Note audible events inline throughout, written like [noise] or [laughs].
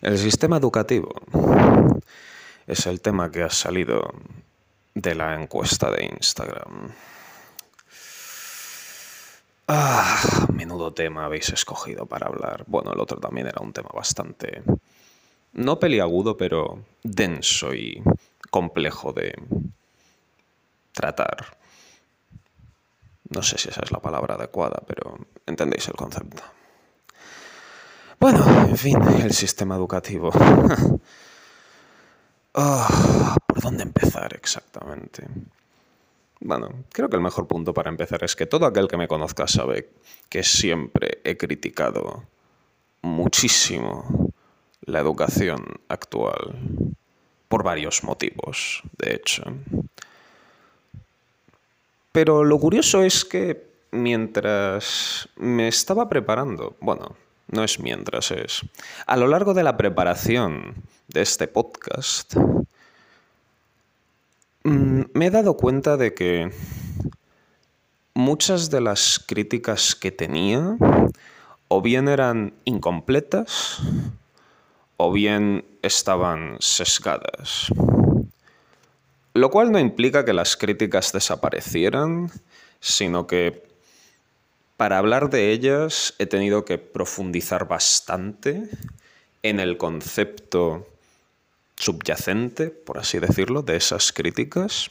El sistema educativo es el tema que ha salido de la encuesta de Instagram. Ah, menudo tema habéis escogido para hablar. Bueno, el otro también era un tema bastante, no peliagudo, pero denso y complejo de tratar. No sé si esa es la palabra adecuada, pero entendéis el concepto. Bueno, en fin, el sistema educativo. [laughs] Ah, ¿Por dónde empezar exactamente? Bueno, creo que el mejor punto para empezar es que todo aquel que me conozca sabe que siempre he criticado muchísimo la educación actual, por varios motivos, de hecho. Pero lo curioso es que mientras me estaba preparando, bueno, no es mientras, es a lo largo de la preparación de este podcast, mm, me he dado cuenta de que muchas de las críticas que tenía o bien eran incompletas o bien estaban sesgadas. Lo cual no implica que las críticas desaparecieran, sino que para hablar de ellas he tenido que profundizar bastante en el concepto subyacente, por así decirlo, de esas críticas.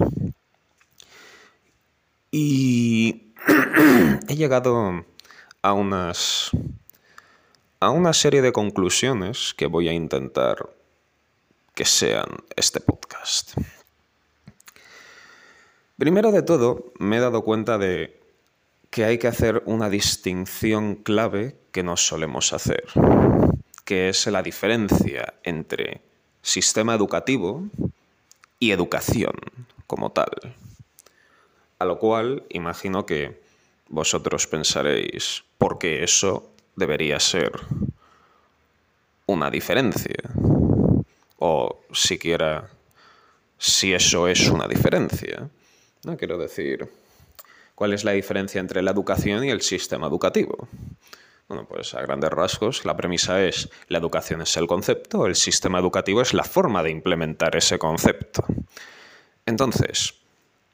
Y [clears throat] he llegado a unas a una serie de conclusiones que voy a intentar que sean este podcast. Primero de todo, me he dado cuenta de que hay que hacer una distinción clave que no solemos hacer, que es la diferencia entre sistema educativo y educación como tal. A lo cual imagino que vosotros pensaréis, ¿por qué eso debería ser una diferencia? O siquiera si eso es una diferencia. No quiero decir, ¿Cuál es la diferencia entre la educación y el sistema educativo? Bueno, pues a grandes rasgos la premisa es la educación es el concepto, el sistema educativo es la forma de implementar ese concepto. Entonces,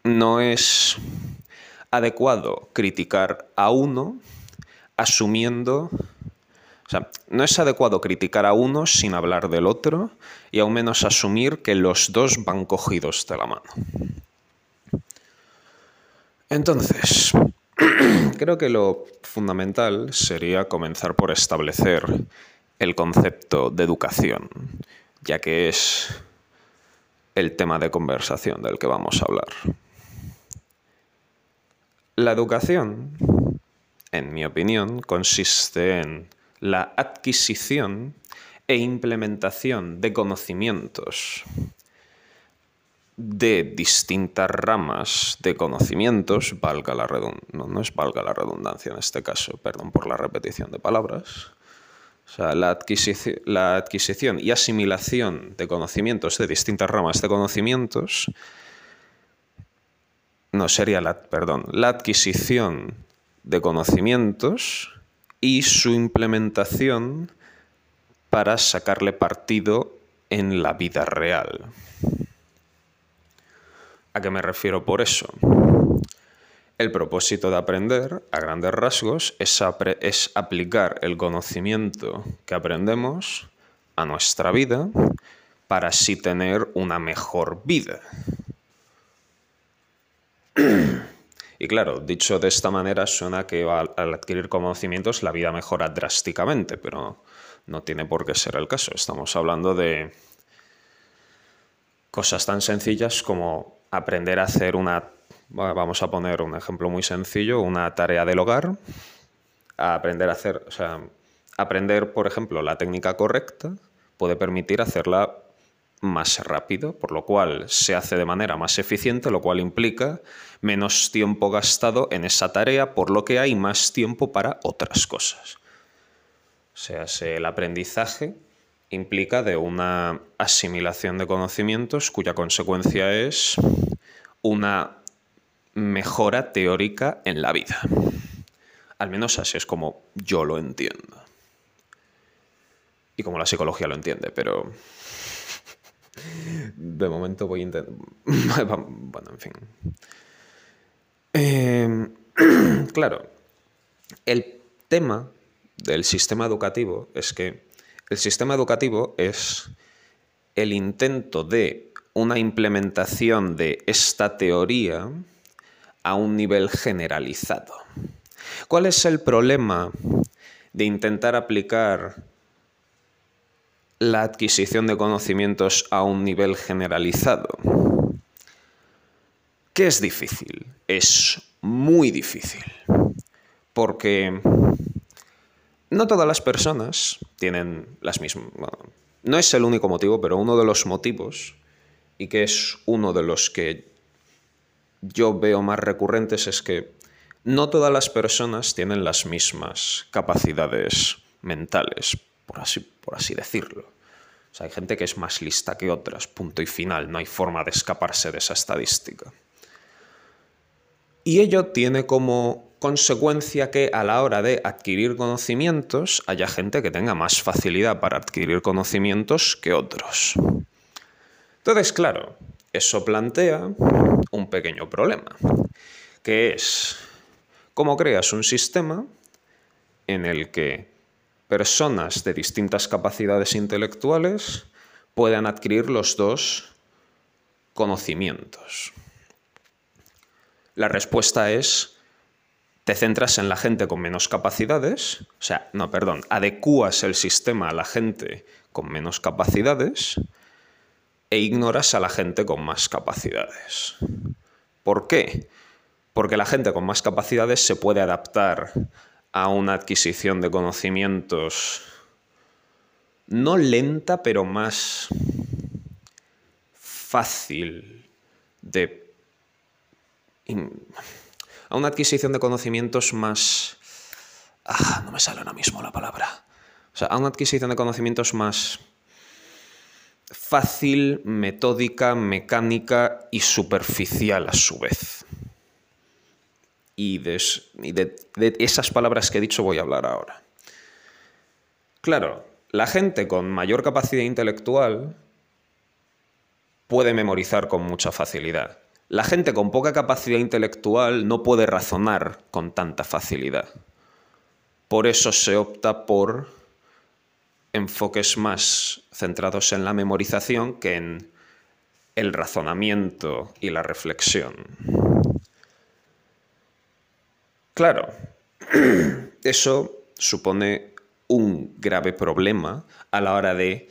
no es adecuado criticar a uno asumiendo... O sea, no es adecuado criticar a uno sin hablar del otro y aún menos asumir que los dos van cogidos de la mano. Entonces, [clears throat] creo que lo fundamental sería comenzar por establecer el concepto de educación, ya que es el tema de conversación del que vamos a hablar. La educación, en mi opinión, consiste en la adquisición e implementación de conocimientos de distintas ramas de conocimientos, valga la no, no es valga la redundancia en este caso, perdón por la repetición de palabras, o sea, la, adquisición, la adquisición y asimilación de conocimientos de distintas ramas de conocimientos, no sería la, perdón, la adquisición de conocimientos y su implementación para sacarle partido en la vida real. ¿A qué me refiero por eso? El propósito de aprender, a grandes rasgos, es, aplicar el conocimiento que aprendemos a nuestra vida para así tener una mejor vida. [clears throat] Y claro, dicho de esta manera suena que al adquirir conocimientos la vida mejora drásticamente, pero no tiene por qué ser el caso. Estamos hablando de cosas tan sencillas como aprender a hacer una, vamos a poner un ejemplo muy sencillo, una tarea del hogar, aprender a hacer, o sea, aprender, por ejemplo, la técnica correcta puede permitir hacerla más rápido, por lo cual se hace de manera más eficiente, lo cual implica menos tiempo gastado en esa tarea, por lo que hay más tiempo para otras cosas. O sea, el aprendizaje implica de una asimilación de conocimientos cuya consecuencia es una mejora teórica en la vida. Al menos así es como yo lo entiendo. y como la psicología lo entiende, pero [laughs] de momento voy a intentar... [laughs] bueno, en fin. Em, [clears throat] claro, el tema del sistema educativo es que el sistema educativo es el intento de una implementación de esta teoría a un nivel generalizado. ¿Cuál es el problema de intentar aplicar la adquisición de conocimientos a un nivel generalizado? ¿Qué es difícil? Es muy difícil. Porque no todas las personas tienen las mismas... no es el único motivo, pero uno de los motivos, y que es uno de los que yo veo más recurrentes, es que no todas las personas tienen las mismas capacidades mentales, por así, por así decirlo. O sea, hay gente que es más lista que otras, punto y final, no hay forma de escaparse de esa estadística. Y ello tiene como consecuencia que a la hora de adquirir conocimientos haya gente que tenga más facilidad para adquirir conocimientos que otros. Entonces, claro, eso plantea un pequeño problema, que es cómo creas un sistema en el que personas de distintas capacidades intelectuales puedan adquirir los dos conocimientos. La respuesta es, te centras en la gente con menos capacidades, o sea, no, perdón, adecuas el sistema a la gente con menos capacidades e ignoras a la gente con más capacidades. ¿Por qué? Porque la gente con más capacidades se puede adaptar a una adquisición de conocimientos no lenta, pero más fácil de... a una adquisición de conocimientos más... Ah, no me sale ahora mismo la palabra. O sea, a una adquisición de conocimientos más fácil, metódica, mecánica y superficial a su vez. Y, de, esas palabras que he dicho voy a hablar ahora. Claro, la gente con mayor capacidad intelectual puede memorizar con mucha facilidad. La gente con poca capacidad intelectual no puede razonar con tanta facilidad. Por eso se opta por enfoques más centrados en la memorización que en el razonamiento y la reflexión. Claro, [clears throat] eso supone un grave problema a la hora de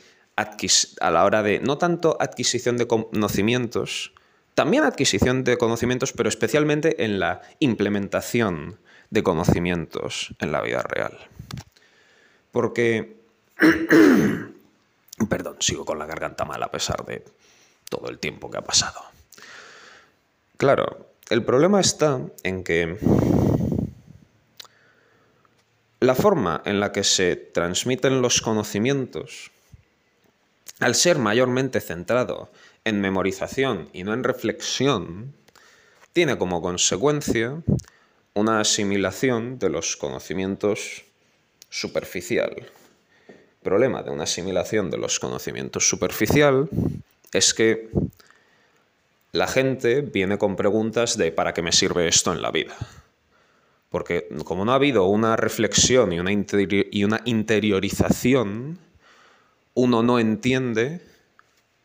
no tanto adquisición de conocimientos, también adquisición de conocimientos, pero especialmente en la implementación de conocimientos en la vida real. Porque [clears throat] Perdón, sigo con la garganta mal a pesar de todo el tiempo que ha pasado. Claro, el problema está en que la forma en la que se transmiten los conocimientos, al ser mayormente centrado en memorización y no en reflexión, tiene como consecuencia una asimilación de los conocimientos superficial problema de una asimilación de los conocimientos superficial es que la gente viene con preguntas de ¿para qué me sirve esto en la vida? Porque como no ha habido una reflexión y una, y una interiorización, uno no entiende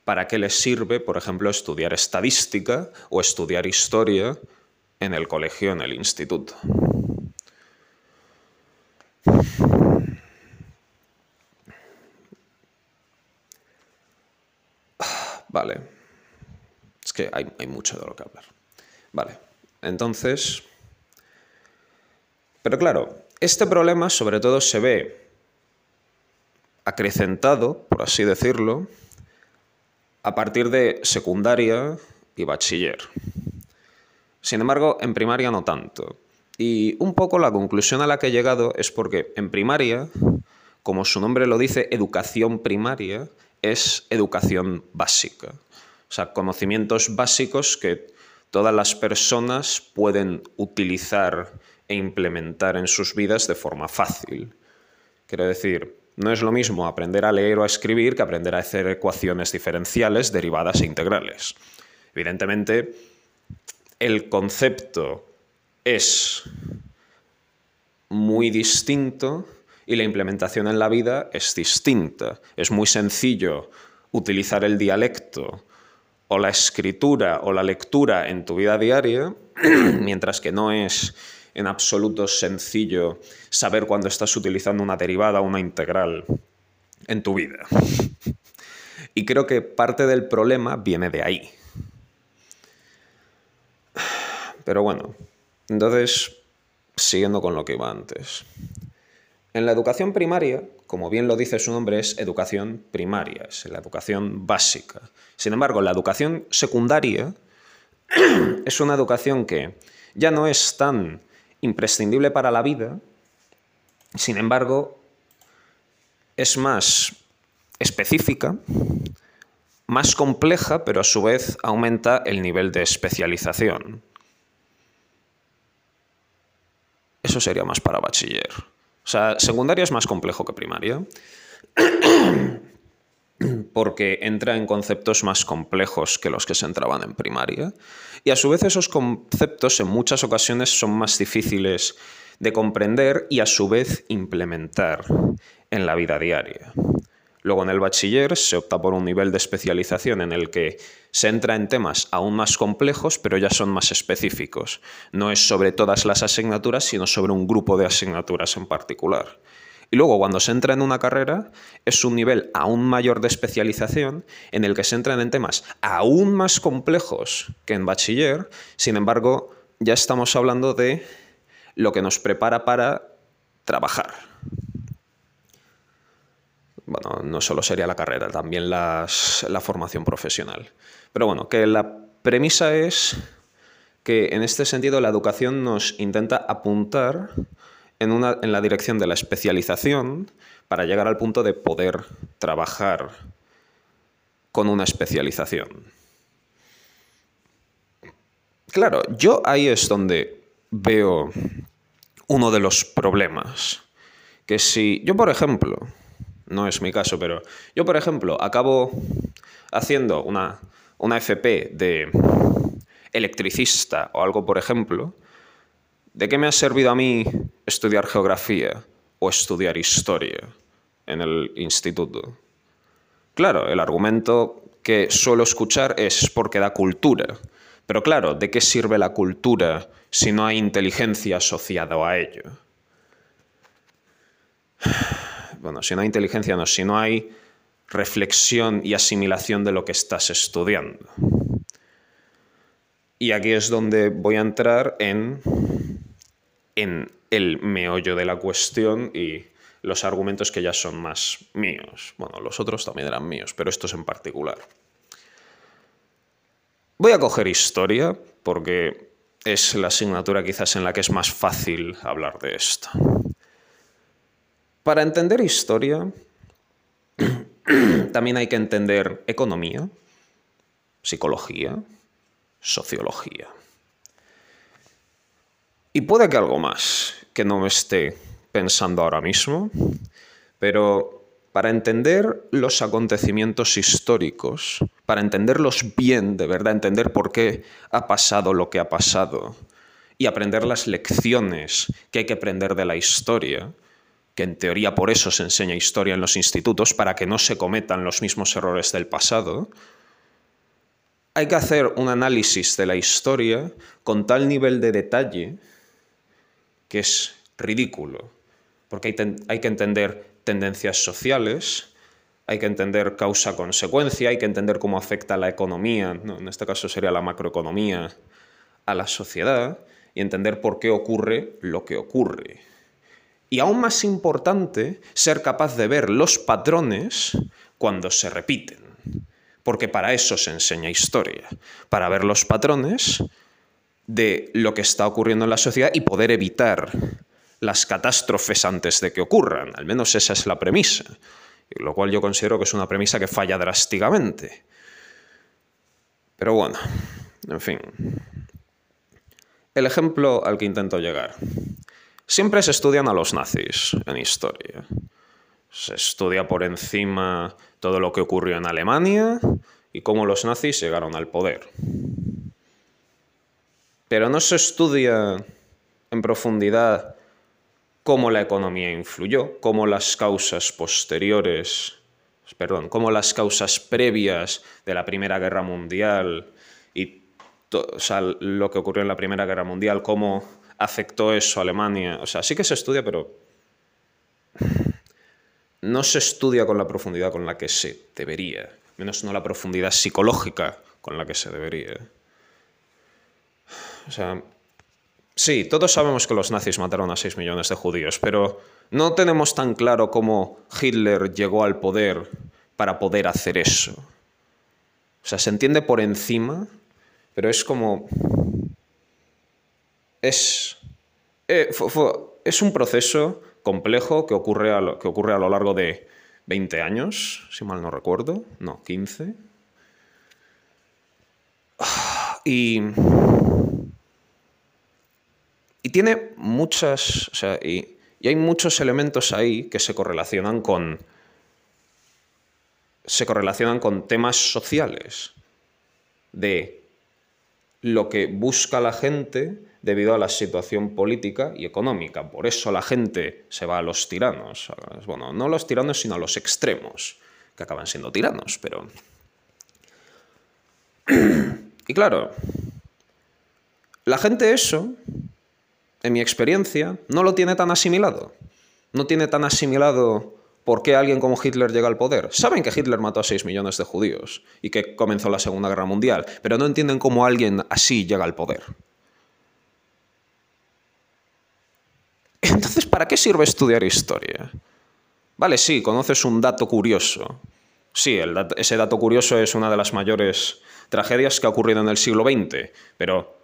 para qué le sirve, por ejemplo, estudiar estadística o estudiar historia en el colegio, en el instituto. [sighs] Vale. Es que hay, mucho de lo que hablar. Vale. Entonces... Pero claro, este problema sobre todo se ve acrecentado, por así decirlo, a partir de secundaria y bachiller. Sin embargo, en primaria no tanto. Y un poco la conclusión a la que he llegado es porque en primaria, como su nombre lo dice, educación primaria, es educación básica. O sea, conocimientos básicos que todas las personas pueden utilizar e implementar en sus vidas de forma fácil. Quiero decir, No es lo mismo aprender a leer o a escribir que aprender a hacer ecuaciones diferenciales, derivadas e integrales. Evidentemente, el concepto es muy distinto y la implementación en la vida es distinta. Es muy sencillo utilizar el dialecto o la escritura o la lectura en tu vida diaria, [clears throat] mientras que no es en absoluto sencillo saber cuándo estás utilizando una derivada o una integral en tu vida. Y creo que parte del problema viene de ahí. Pero bueno, entonces, siguiendo con lo que iba antes. En la educación primaria, como bien lo dice su nombre, es educación primaria, es la educación básica. Sin embargo, la educación secundaria [clears throat] es una educación que ya no es tan imprescindible para la vida, sin embargo, es más específica, más compleja, pero a su vez aumenta el nivel de especialización. Eso sería más para bachiller. O sea, secundaria es más complejo que primaria. [clears throat] porque entra en conceptos más complejos que los que se entraban en primaria. Y a su vez esos conceptos en muchas ocasiones son más difíciles de comprender y a su vez implementar en la vida diaria. Luego en el bachiller se opta por un nivel de especialización en el que se entra en temas aún más complejos, pero ya son más específicos. No es sobre todas las asignaturas, sino sobre un grupo de asignaturas en particular. Y luego cuando se entra en una carrera es un nivel aún mayor de especialización en el que se entran en temas aún más complejos que en bachiller, sin embargo ya estamos hablando de lo que nos prepara para trabajar bueno, no solo sería la carrera, también la formación profesional. Pero bueno, que la premisa es que en este sentido la educación nos intenta apuntar en, una, en la dirección de la especialización para llegar al punto de poder trabajar con una especialización. Claro, yo ahí es donde veo uno de los problemas. Que si yo, por ejemplo, no es mi caso, pero yo, por ejemplo, acabo haciendo una, una FP de electricista o algo, por ejemplo, ¿de qué me ha servido a mí estudiar geografía o estudiar historia en el instituto? Claro, el argumento que suelo escuchar es porque da cultura. Pero claro, ¿de qué sirve la cultura si no hay inteligencia asociada a ello? [sighs] bueno, si no hay inteligencia, no, si no hay reflexión y asimilación de lo que estás estudiando. Y aquí es donde voy a entrar en, en el meollo de la cuestión y los argumentos que ya son más míos. Bueno, los otros también eran míos, pero estos en particular. Voy a coger historia porque es la asignatura quizás en la que es más fácil hablar de esto. Para entender historia, [clears throat] también hay que entender economía, psicología, sociología. Y puede que algo más que no me esté pensando ahora mismo, pero para entender los acontecimientos históricos, para entenderlos bien, de verdad, entender por qué ha pasado lo que ha pasado y aprender las lecciones que hay que aprender de la historia, que en teoría por eso se enseña historia en los institutos, para que no se cometan los mismos errores del pasado, hay que hacer un análisis de la historia con tal nivel de detalle que es ridículo, porque hay, que entender tendencias sociales, hay que entender causa-consecuencia, hay que entender cómo afecta la economía, en este caso sería la macroeconomía, a la sociedad, y entender por qué ocurre lo que ocurre. Y aún más importante, ser capaz de ver los patrones cuando se repiten. Porque para eso se enseña historia, para ver los patrones de lo que está ocurriendo en la sociedad y poder evitar las catástrofes antes de que ocurran. Al menos esa es la premisa. Lo cual yo considero que es una premisa que falla drásticamente. Pero bueno, en fin. El ejemplo al que intento llegar. Siempre se estudian a los nazis en historia. Se estudia por encima todo lo que ocurrió en Alemania y cómo los nazis llegaron al poder. Pero no se estudia en profundidad cómo la economía influyó, cómo las causas posteriores, perdón, cómo las causas previas de la Primera Guerra Mundial y lo que ocurrió en la Primera Guerra Mundial, cómo afectó eso a Alemania. O sea, sí que se estudia, pero no se estudia con la profundidad con la que se debería, menos no la profundidad psicológica con la que se debería. O sea, sí, todos sabemos que los nazis mataron a 6 millones de judíos, pero no tenemos tan claro cómo Hitler llegó al poder para poder hacer eso. O sea, se entiende por encima, pero es como... Es, eh, es un proceso complejo que ocurre, a lo, que ocurre a lo largo de 20 años, si mal no recuerdo. No, 15. Y y tiene muchas, o sea, y, hay muchos elementos ahí que se correlacionan con, se correlacionan con temas sociales de lo que busca la gente debido a la situación política y económica. Por eso la gente se va a los tiranos. Bueno, no a los tiranos, sino a los extremos, que acaban siendo tiranos, pero... [clears throat] Y claro, la gente eso en mi experiencia, no lo tiene tan asimilado. No tiene tan asimilado por qué alguien como Hitler llega al poder. Saben que Hitler mató a 6 millones de judíos y que comenzó la Segunda Guerra Mundial, pero no entienden cómo alguien así llega al poder. Entonces, ¿para qué sirve estudiar historia? Vale, sí, conoces un dato curioso. Sí, ese dato curioso es una de las mayores tragedias que ha ocurrido en el siglo XX, pero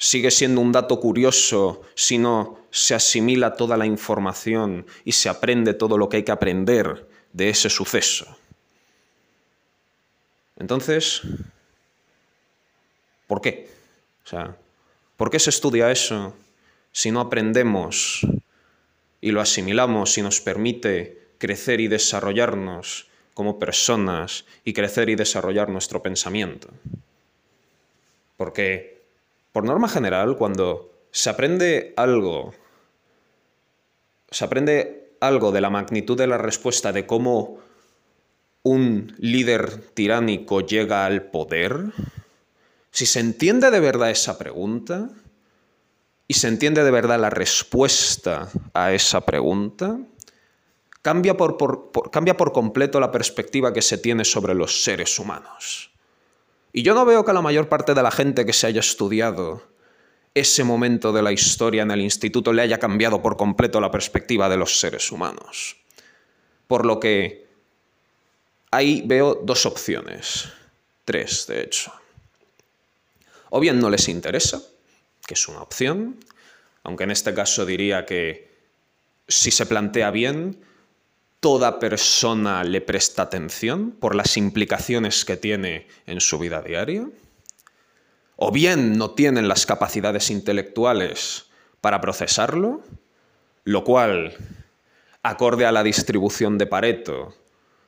sigue siendo un dato curioso si no se asimila toda la información y se aprende todo lo que hay que aprender de ese suceso. Entonces, ¿por qué? O sea, ¿por qué se estudia eso si no aprendemos y lo asimilamos y nos permite crecer y desarrollarnos como personas y crecer y desarrollar nuestro pensamiento? Porque por norma general, cuando se aprende algo, se aprende algo de la magnitud de la respuesta de cómo un líder tiránico llega al poder, si se entiende de verdad esa pregunta y se entiende de verdad la respuesta a esa pregunta, cambia por, cambia por completo la perspectiva que se tiene sobre los seres humanos. Y yo no veo que la mayor parte de la gente que se haya estudiado ese momento de la historia en el instituto le haya cambiado por completo la perspectiva de los seres humanos. Por lo que ahí veo dos opciones, tres de hecho. O bien no les interesa, que es una opción, aunque en este caso diría que si se plantea bien, toda persona le presta atención por las implicaciones que tiene en su vida diaria, o bien no tienen las capacidades intelectuales para procesarlo, lo cual, acorde a la distribución de Pareto,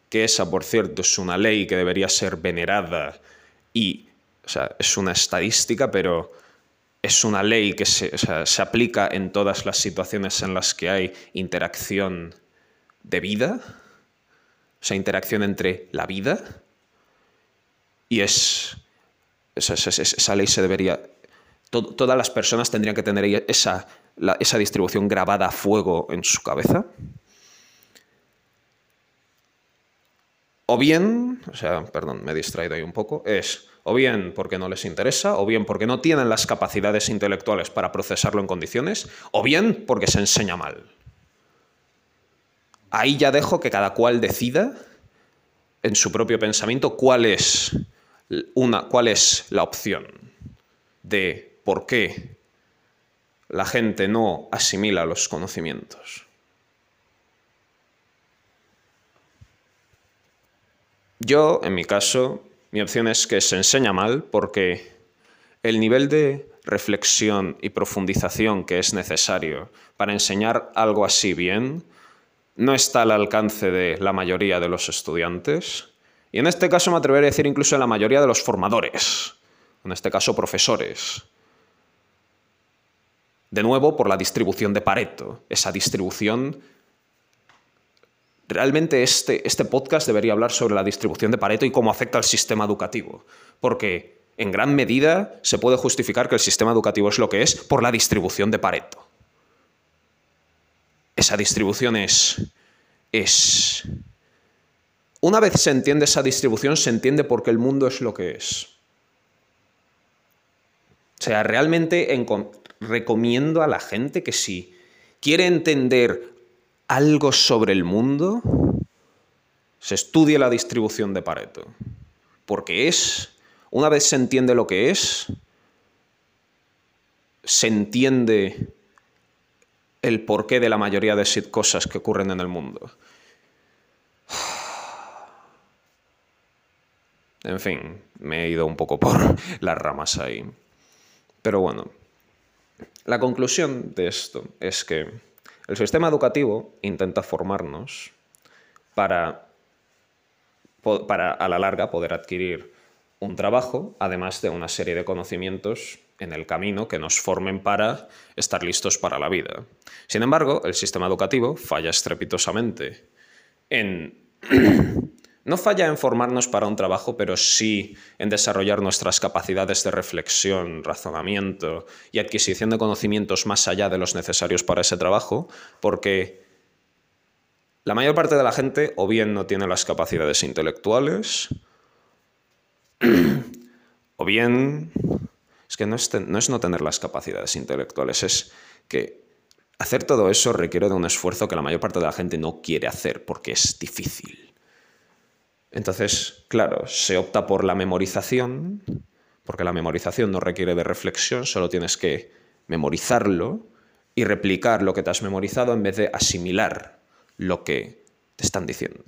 que esa, por cierto, es una ley que debería ser venerada y, o sea, es una estadística, pero es una ley que se, se aplica en todas las situaciones en las que hay interacción de vida, esa interacción entre la vida, y es. Esa, ley se debería. todas las personas tendrían que tener esa, esa distribución grabada a fuego en su cabeza. O bien, o sea, perdón, me he distraído ahí un poco, es o bien porque no les interesa, o bien porque no tienen las capacidades intelectuales para procesarlo en condiciones, o bien porque se enseña mal ahí ya dejo que cada cual decida en su propio pensamiento cuál es, una, cuál es la opción de por qué la gente no asimila los conocimientos. Yo, en mi caso, mi opción es que se enseña mal porque el nivel de reflexión y profundización que es necesario para enseñar algo así bien no está al alcance de la mayoría de los estudiantes. Y en este caso me atrevería a decir incluso de la mayoría de los formadores, en este caso profesores. De nuevo, por la distribución de Pareto, esa distribución... Realmente este, este podcast debería hablar sobre la distribución de Pareto y cómo afecta al sistema educativo, porque en gran medida se puede justificar que el sistema educativo es lo que es por la distribución de Pareto esa distribución es, es... Una vez se entiende esa distribución, se entiende por qué el mundo es lo que es. O sea, realmente recomiendo a la gente que si quiere entender algo sobre el mundo, se estudie la distribución de Pareto. Porque es, una vez se entiende lo que es, se entiende el porqué de la mayoría de cosas que ocurren en el mundo. En fin, me he ido un poco por [laughs] las ramas ahí. Pero bueno, la conclusión de esto es que el sistema educativo intenta formarnos para, para a la larga poder adquirir un trabajo, además de una serie de conocimientos en el camino que nos formen para estar listos para la vida. Sin embargo, el sistema educativo falla estrepitosamente en... [clears throat] no falla en formarnos para un trabajo, pero sí en desarrollar nuestras capacidades de reflexión, razonamiento y adquisición de conocimientos más allá de los necesarios para ese trabajo, porque la mayor parte de la gente o bien no tiene las capacidades intelectuales, [clears throat] o bien es que no es, no es no tener las capacidades intelectuales, es que hacer todo eso requiere de un esfuerzo que la mayor parte de la gente no quiere hacer porque es difícil. Entonces, claro, se opta por la memorización, porque la memorización no requiere de reflexión, solo tienes que memorizarlo y replicar lo que te has memorizado en vez de asimilar lo que te están diciendo.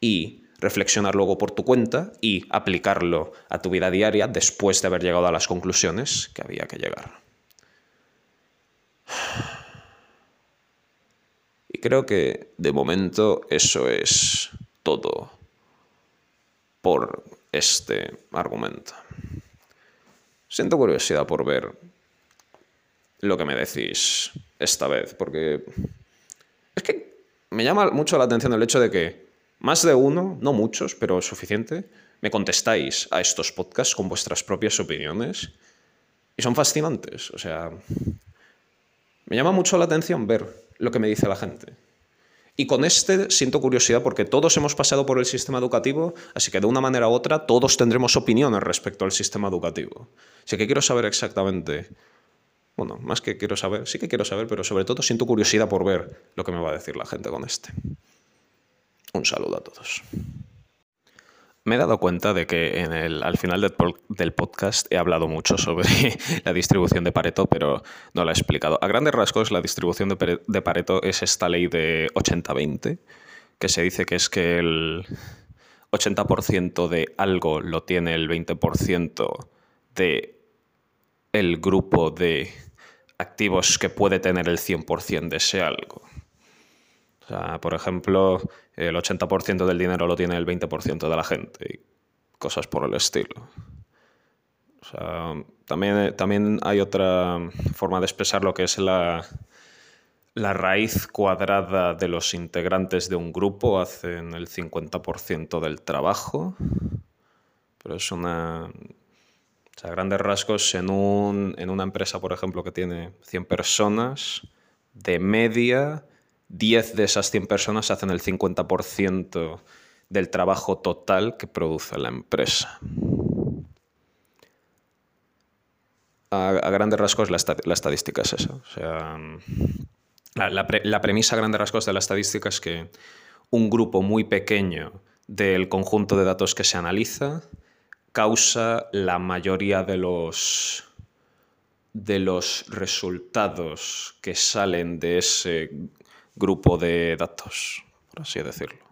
Y reflexionar luego por tu cuenta y aplicarlo a tu vida diaria después de haber llegado a las conclusiones que había que llegar. Y creo que de momento eso es todo por este argumento. Siento curiosidad por ver lo que me decís esta vez, porque es que me llama mucho la atención el hecho de que más de uno, no muchos, pero suficiente, me contestáis a estos podcasts con vuestras propias opiniones y son fascinantes. O sea, me llama mucho la atención ver lo que me dice la gente. Y con este siento curiosidad porque todos hemos pasado por el sistema educativo, así que de una manera u otra todos tendremos opiniones respecto al sistema educativo. Así que quiero saber exactamente, bueno, más que quiero saber, sí que quiero saber, pero sobre todo siento curiosidad por ver lo que me va a decir la gente con este. Un saludo a todos. Me he dado cuenta de que al final del, podcast he hablado mucho sobre [laughs] la distribución de Pareto, pero no la he explicado. A grandes rasgos, la distribución de, de Pareto es esta ley de 80-20, que se dice que es que el 80% de algo lo tiene el 20% de el grupo de activos que puede tener el 100% de ese algo. O sea, por ejemplo, el 80% del dinero lo tiene el 20% de la gente y cosas por el estilo. O sea, también, también hay otra forma de expresar lo que es la, la raíz cuadrada de los integrantes de un grupo hacen el 50% del trabajo, pero es una... O sea, grandes rasgos en, un, en una empresa, por ejemplo, que tiene 100 personas, de media 10 de esas 100 personas hacen el 50% del trabajo total que produce la empresa. A, grandes rasgos la, estadística es eso. sea, la, la premisa a grandes rasgos de la estadística es que un grupo muy pequeño del conjunto de datos que se analiza causa la mayoría de los de los resultados que salen de ese grupo de datos, por así decirlo.